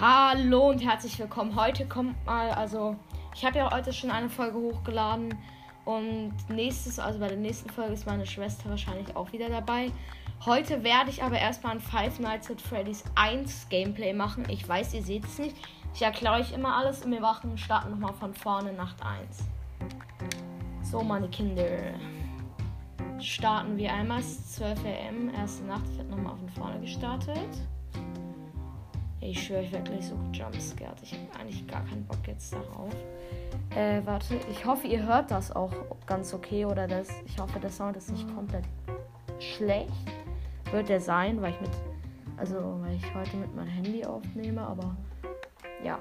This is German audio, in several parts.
Hallo und herzlich willkommen. Heute kommt mal, also ich habe ja heute schon eine Folge hochgeladen und nächstes, also bei der nächsten Folge ist meine Schwester wahrscheinlich auch wieder dabei. Heute werde ich aber erstmal ein Five Nights at Freddy's 1 Gameplay machen. Ich weiß, ihr seht es nicht. Ich erkläre euch immer alles und wir machen, starten nochmal von vorne Nacht 1. So, meine Kinder. Starten wir einmal 12 am, erste Nacht. Ich habe nochmal von vorne gestartet. Ich schwöre, ich werde gleich so jumpscared. Ich habe eigentlich gar keinen Bock jetzt darauf. Äh, warte. Ich hoffe, ihr hört das auch ganz okay. Oder das. Ich hoffe, der Sound ist nicht komplett schlecht. Wird der sein, weil ich mit. Also, weil ich heute mit meinem Handy aufnehme, aber. Ja.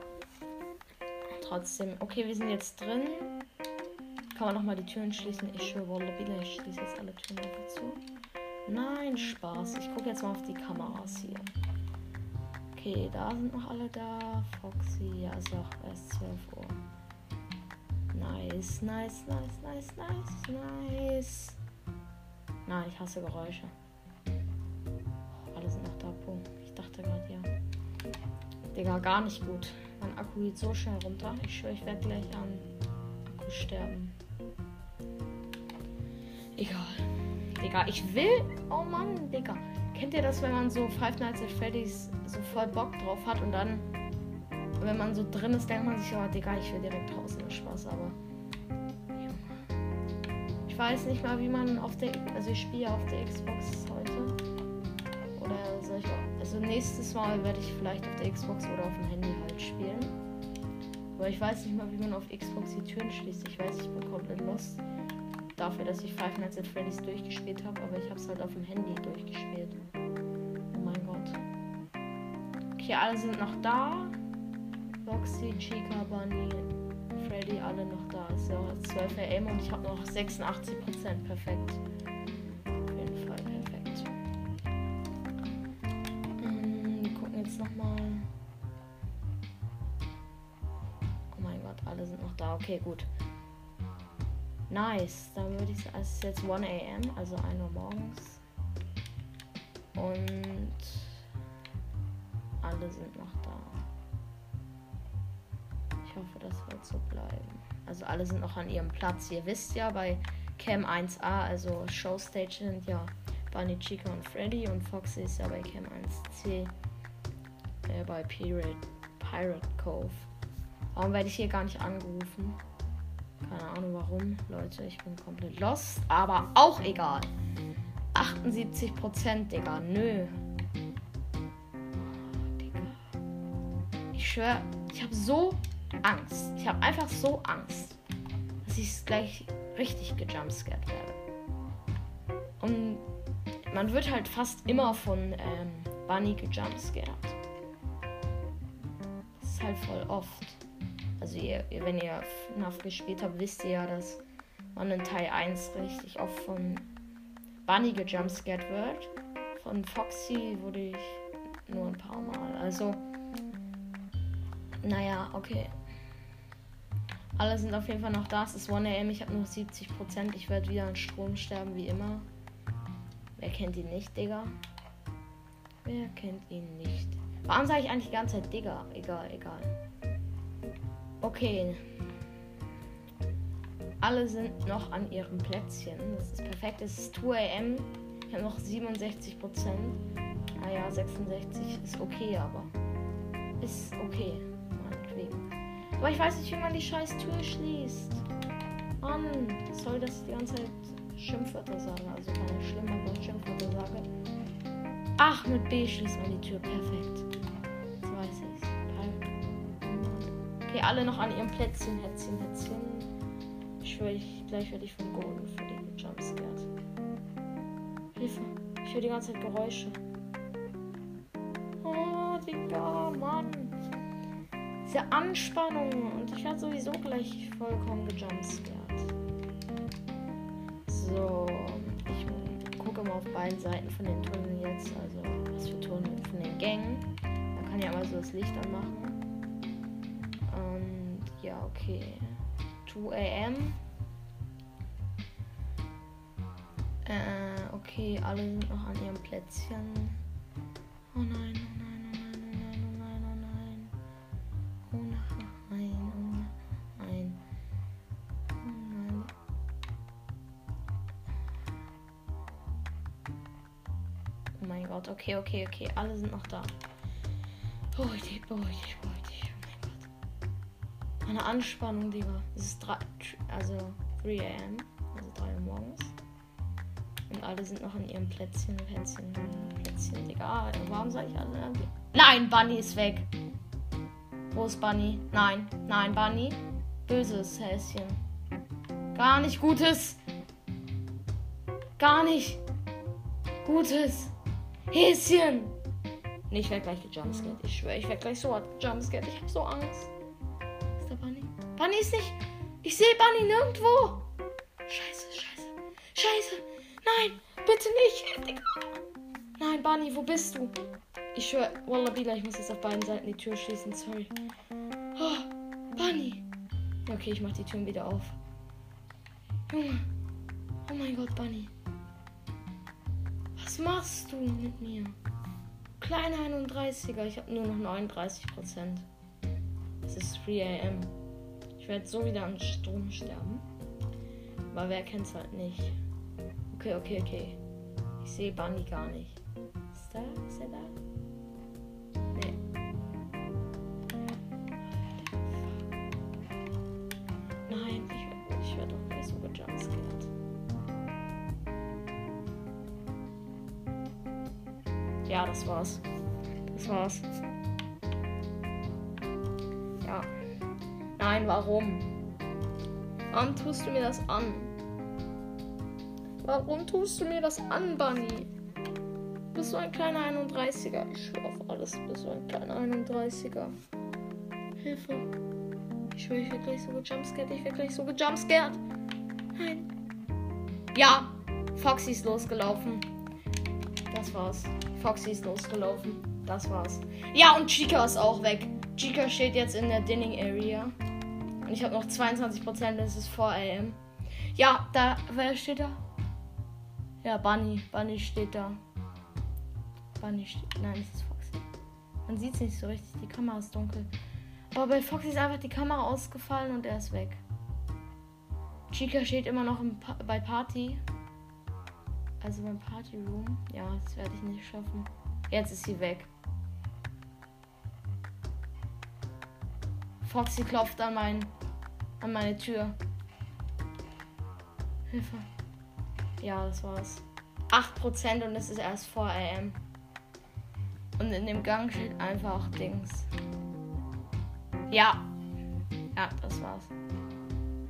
Trotzdem. Okay, wir sind jetzt drin. Kann man nochmal die Türen schließen? Ich schwöre, wieder. Ich schließe jetzt alle Türen einfach zu. Nein, Spaß. Ich gucke jetzt mal auf die Kameras hier. Okay, da sind noch alle da. Foxy, ja, ist auch erst 12 Uhr. Nice, nice, nice, nice, nice, nice. Nein, ich hasse Geräusche. Alle sind noch da. Punkt. Ich dachte gerade, ja. Digga, gar nicht gut. Mein Akku geht so schnell runter. Ich schwöre, ich werde gleich an Akku sterben. Egal. Digga, ich will. Oh Mann, Digga. Kennt ihr das, wenn man so Five Nights at Freddy's so voll Bock drauf hat und dann, wenn man so drin ist, denkt man sich, oh Digga, ich will direkt draußen das Spaß, aber. Ich weiß nicht mal, wie man auf der. Also, ich spiele auf der Xbox heute. Oder soll ich. Also, nächstes Mal werde ich vielleicht auf der Xbox oder auf dem Handy halt spielen. Aber ich weiß nicht mal, wie man auf Xbox die Türen schließt. Ich weiß, ich bin komplett lost dafür, dass ich Five Nights at Freddy's durchgespielt habe, aber ich habe es halt auf dem Handy durchgespielt. Oh mein Gott. Okay, alle sind noch da. Roxy, Chica, Bunny, Freddy, alle noch da. Ist ja auch 12 AM und ich habe noch 86%. Perfekt. Auf jeden Fall perfekt. Hm, wir gucken jetzt nochmal. Oh mein Gott, alle sind noch da. Okay, gut. Nice. Dann würde ich sagen, es ist jetzt 1 am, also 1 Uhr morgens. Und alle sind noch da. Ich hoffe, das wird so bleiben. Also alle sind noch an ihrem Platz. Ihr wisst ja, bei Cam 1A, also Showstage sind ja Bunny, Chica und Freddy und Foxy ist ja bei Cam 1C äh, bei Pirate, Pirate Cove. Warum werde ich hier gar nicht angerufen? Keine Ahnung warum, Leute. Ich bin komplett lost. Aber auch egal. 78 Prozent, Digga. Nö. Ich schwöre, ich habe so Angst. Ich habe einfach so Angst, dass ich gleich richtig gejumpscared werde. Und man wird halt fast immer von ähm, Bunny gejumpscared. Das ist halt voll oft. Also ihr, wenn ihr FNAF gespielt habt, wisst ihr ja, dass man in Teil 1 richtig oft von Bunny gejumpscared wird. Von Foxy wurde ich nur ein paar Mal. Also, naja, okay. Alle sind auf jeden Fall noch da. Es ist 1 am, ich habe nur 70%. Ich werde wieder an Strom sterben, wie immer. Wer kennt ihn nicht, Digga? Wer kennt ihn nicht? Warum sage ich eigentlich die ganze Zeit Digga? Egal, egal. Okay. Alle sind noch an ihrem Plätzchen. Das ist perfekt. Es ist 2 am. Ich habe noch 67 Prozent. Naja, 66 ist okay, aber. Ist okay. Meinetwegen. Aber ich weiß nicht, wie man die scheiß Tür schließt. Mann, soll das die ganze Zeit Schimpfwörter sagen? Also keine schlimmen, Schimpfwörter sage. Ach, mit B schließt man die Tür. Perfekt. Alle noch an ihrem Plätzchen, Hetzchen, Hetzchen. Ich schwöre, ich, gleich werde ich von Golden für den Jumpscared. Hilfe. Ich höre die ganze Zeit Geräusche. Oh, Digga, Mann. Diese Anspannung. Und ich werde sowieso gleich vollkommen gejumpscared. So. Ich gucke mal auf beiden Seiten von den Tunneln jetzt. Also, was für Tunnel von den Gängen. Man kann ja mal so das Licht anmachen okay. 2 am. Äh, okay, alle sind noch an ihrem Plätzchen. Oh nein, oh nein, oh nein, oh nein, oh nein, oh nein. Oh nein, oh nein. Oh nein. Oh nein. Oh nein. Oh mein Gott, okay, okay, okay. Alle sind noch da. Oh beruhigt, oh. Eine Anspannung, Digga. Es ist 3, also 3 am, also 3 Uhr morgens. Und alle sind noch in ihrem Plätzchen, Plätzchen, Plätzchen, Digga. Warum sag ich alle? Nein, Bunny ist weg. Wo ist Bunny? Nein, nein, Bunny. Böses Häschen. Gar nicht Gutes. Gar nicht Gutes. Häschen. Nee, ich werde gleich gejumpscared. Ich schwöre, ich werde gleich so jumpscared. Ich habe so Angst. Bunny? Ist nicht. Ich sehe Bunny nirgendwo. Scheiße, scheiße. Scheiße. Nein, bitte nicht. Nein, Bunny, wo bist du? Ich schwöre, Wallabila, ich muss jetzt auf beiden Seiten die Tür schließen. Sorry. Oh, Bunny. Okay, ich mach die Türen wieder auf. Junge. Oh mein Gott, Bunny. Was machst du mit mir? Kleiner 31er, ich habe nur noch 39 Prozent. Es ist 3 am. Ich werde so wieder an Strom sterben. Aber wer kennt es halt nicht? Okay, okay, okay. Ich sehe Bunny gar nicht. Ist da? Ist er da? Nee. Nein, ich werde ich werd doch gleich so gejumpscared. Ja, das war's. Das war's. Ja. Nein, warum? Warum tust du mir das an? Warum tust du mir das an, Bunny? Du bist so ein kleiner 31er. Ich schwöre auf alles, du bist so ein kleiner 31er. Hilfe. Ich schwöre, ich so gejumpscared. Ich werde gleich so gejumpscared. Nein. Ja, Foxy ist losgelaufen. Das war's. Foxy ist losgelaufen. Das war's. Ja, und Chica ist auch weg. Chica steht jetzt in der Dinning Area. Und ich habe noch 22%, das ist 4 am. Ja, da, wer steht da? Ja, Bunny. Bunny steht da. Bunny steht. Nein, es ist Foxy. Man sieht es nicht so richtig, die Kamera ist dunkel. Aber bei Foxy ist einfach die Kamera ausgefallen und er ist weg. Chica steht immer noch pa bei Party. Also beim Party Room. Ja, das werde ich nicht schaffen. Jetzt ist sie weg. Foxy klopft an, mein, an meine Tür. Hilfe. Ja, das war's. 8% und es ist erst vor AM. Und in dem Gang steht einfach Dings. Ja. Ja, das war's.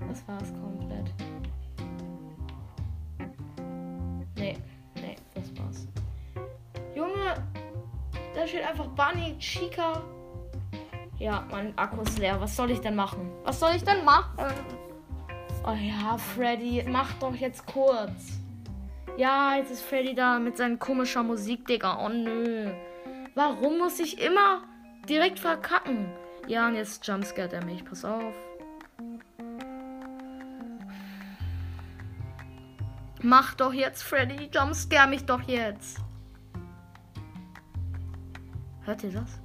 Das war's komplett. Nee, nee, das war's. Junge, da steht einfach Bunny, Chica. Ja, mein Akku ist leer. Was soll ich denn machen? Was soll ich denn machen? Oh ja, Freddy, mach doch jetzt kurz. Ja, jetzt ist Freddy da mit seiner komischer Musik, Digga. Oh nö. Warum muss ich immer direkt verkacken? Ja, und jetzt jumpscared er mich. Pass auf. Mach doch jetzt, Freddy. Jumpscare mich doch jetzt. Hört ihr das?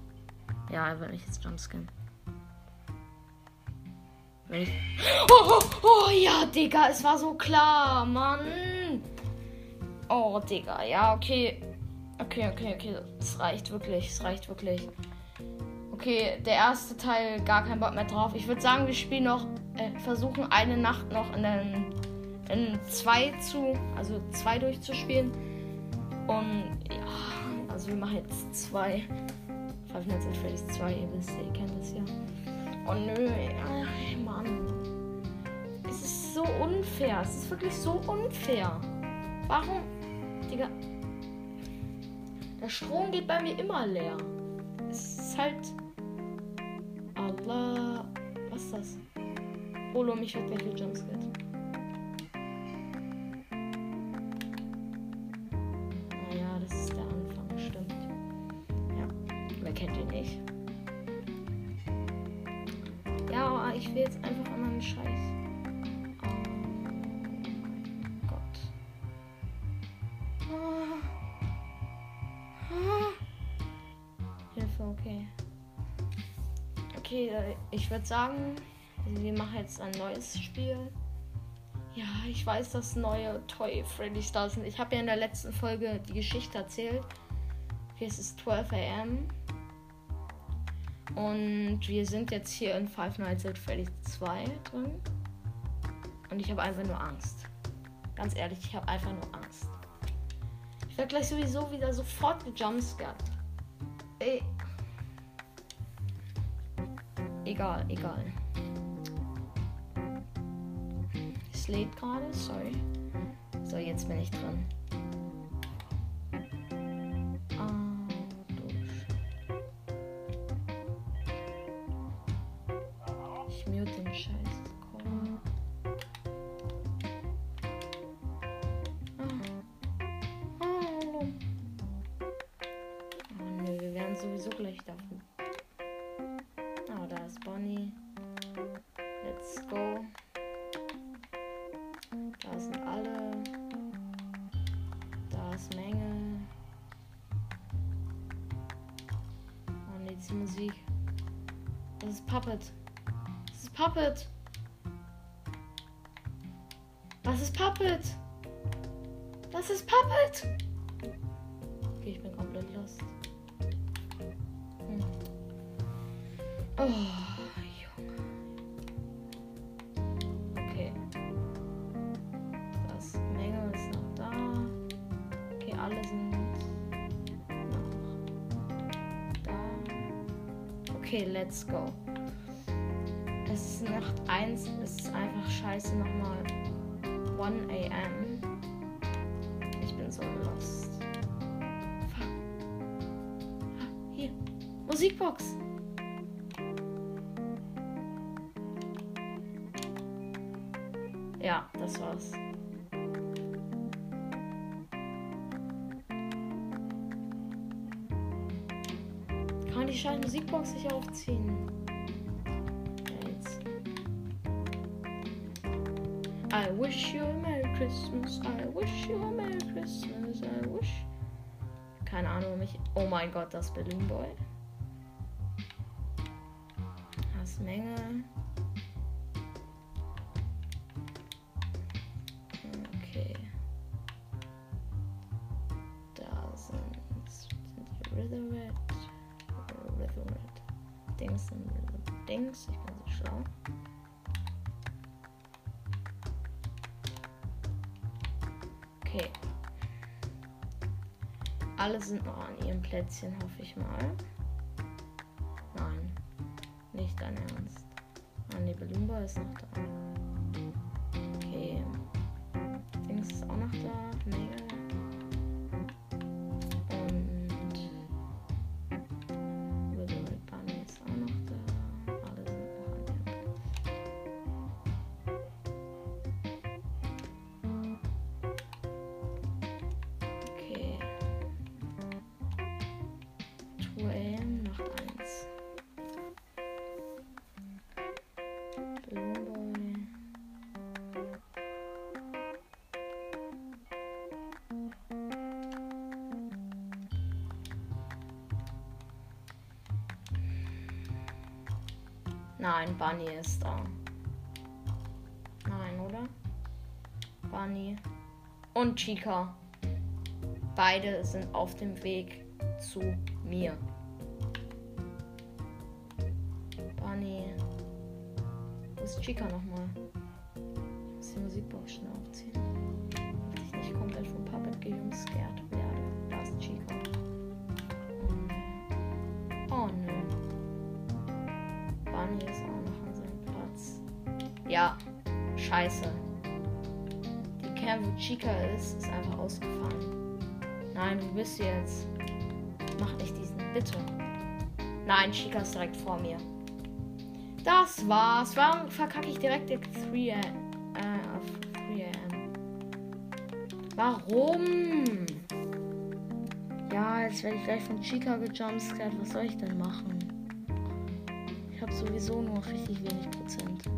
Ja, er wird mich jetzt jumpscaren. Wenn ich. Oh, oh, oh, ja, Digga, es war so klar, Mann. Oh, Digga, ja, okay. Okay, okay, okay. Es reicht wirklich, es reicht wirklich. Okay, der erste Teil, gar kein Bock mehr drauf. Ich würde sagen, wir spielen noch, äh, versuchen eine Nacht noch in den in zwei zu, also zwei durchzuspielen. Und ja, also wir machen jetzt zwei. Five Nights at Freddy's 2, ihr wisst, ihr kennt das ja. Oh nö, ey, Mann. Es ist so unfair. Es ist wirklich so unfair. Warum? Digga. Der Strom geht bei mir immer leer. Es ist halt. Allah. Was ist das? Holo mich wird gleich mit würde sagen, wir machen jetzt ein neues Spiel. Ja, ich weiß, dass neue Toy Freddy's da sind. Ich habe ja in der letzten Folge die Geschichte erzählt. Hier ist es 12 am. Und wir sind jetzt hier in Five Nights at Freddy's 2 drin. Und ich habe einfach nur Angst. Ganz ehrlich, ich habe einfach nur Angst. Ich werde gleich sowieso wieder sofort gejumpscared. Ey. Egal, egal. Es lädt gerade, sorry. So, jetzt bin ich drin. Ah, durch. Ich Bonnie. Let's go. Da sind alle. Da ist Menge. Oh ne, diese Musik. Das ist Puppet. Das ist Puppet. Was ist Puppet? Das ist Puppet. Okay, ich bin komplett lost. Hm. Oh, let's go. Es ist Nacht 1, es ist einfach scheiße nochmal 1 am. Ich bin so lost. Fuck. Ah, Hier. Musikbox. Ja, das war's. Musikbox nicht aufziehen? Jetzt. I wish you a Merry Christmas. I wish you a Merry Christmas. I wish. Keine Ahnung, mich. Oh mein Gott, das Balloon Boy. Das Menge. Alle sind noch an ihrem Plätzchen, hoffe ich mal. Nein. Nicht dein Ernst. Ah, nee, Balloomba ist noch da. Nein, Bunny ist da. Nein, oder? Bunny und Chica. Beide sind auf dem Weg zu mir. Bunny. Wo ist Chica nochmal? Ich muss die Musikbox schnell aufziehen. Dass ich nicht komplett vom Puppet gejumscared werde. Da ist Chica. Ja, scheiße. Die Cam, wo Chica ist, ist einfach ausgefallen. Nein, wo bist du jetzt? Mach nicht diesen, bitte. Nein, Chica ist direkt vor mir. Das war's. Warum verkacke ich direkt den 3 am? Äh, auf 3 am? Warum? Ja, jetzt werde ich gleich von Chica gejumpscared. Was soll ich denn machen? Ich habe sowieso nur richtig wenig Prozent.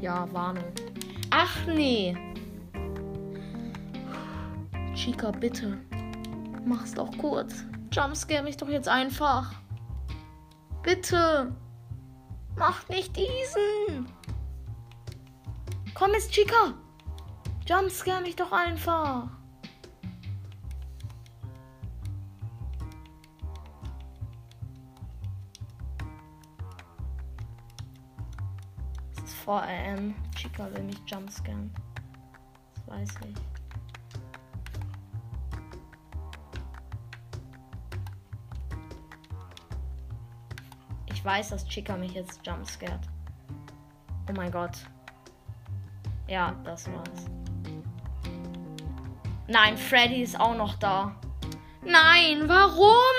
Ja, Warnung. Ach nee. Chica, bitte. Mach's doch kurz. Jumpscare mich doch jetzt einfach. Bitte. Mach nicht diesen. Komm jetzt, Chica. Jumpscare mich doch einfach. 4 am. Chica will mich jumpscaren. Das weiß ich. Ich weiß, dass Chica mich jetzt jumpscared. Oh mein Gott. Ja, das war's. Nein, Freddy ist auch noch da. Nein, warum?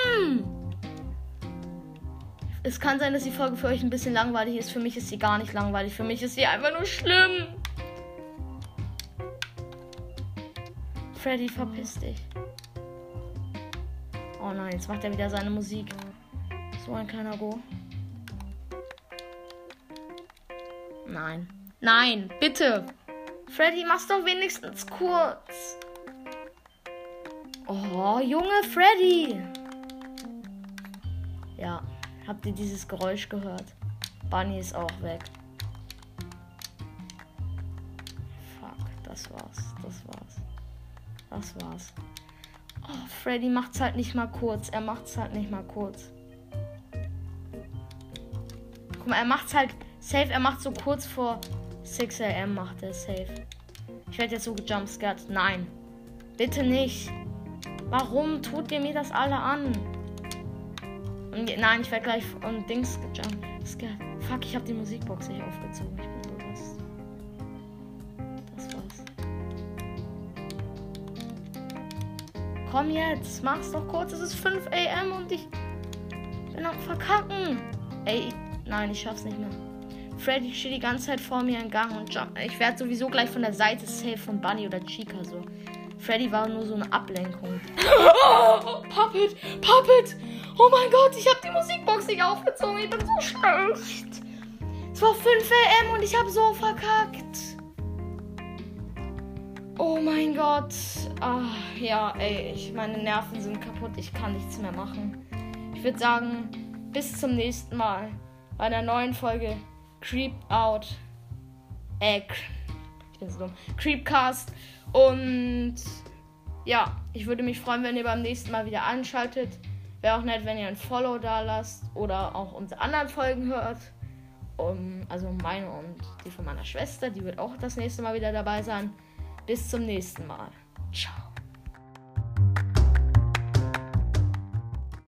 Es kann sein, dass die Folge für euch ein bisschen langweilig ist. Für mich ist sie gar nicht langweilig. Für mich ist sie einfach nur schlimm. Freddy, verpiss dich. Oh nein, jetzt macht er wieder seine Musik. So ein kleiner Go. Nein. Nein, bitte. Freddy, mach's doch wenigstens kurz. Oh, Junge Freddy. Habt ihr dieses Geräusch gehört? Bunny ist auch weg. Fuck, das war's. Das war's. Das war's. Oh, Freddy macht's halt nicht mal kurz. Er macht's halt nicht mal kurz. Guck mal, er macht's halt safe. Er macht so kurz vor 6 am macht er safe. Ich werde jetzt so gejumpscared. Nein. Bitte nicht. Warum tut ihr mir das alle an? Und, nein, ich werde gleich von Dings gejumpscared. Fuck, ich habe die Musikbox nicht aufgezogen. Ich bin so was. Das war's. Komm jetzt, mach's doch kurz. Es ist 5 am und ich bin am Verkacken. Ey, nein, ich schaff's nicht mehr. Freddy steht die ganze Zeit vor mir im Gang und jump. Ich werde sowieso gleich von der Seite safe von Bunny oder Chica so. Freddy war nur so eine Ablenkung. Oh, Puppet! Puppet! Oh mein Gott, ich habe die Musikbox nicht aufgezogen. Ich bin so schlecht. Es war 5 am und ich habe so verkackt. Oh mein Gott. Ach, ja, ey, ich, meine Nerven sind kaputt. Ich kann nichts mehr machen. Ich würde sagen, bis zum nächsten Mal bei einer neuen Folge Creep Out. Äh, ich bin so dumm. Creepcast. Und ja, ich würde mich freuen, wenn ihr beim nächsten Mal wieder einschaltet. Wäre auch nett, wenn ihr ein Follow da lasst oder auch unsere anderen Folgen hört. Um, also meine und die von meiner Schwester. Die wird auch das nächste Mal wieder dabei sein. Bis zum nächsten Mal. Ciao.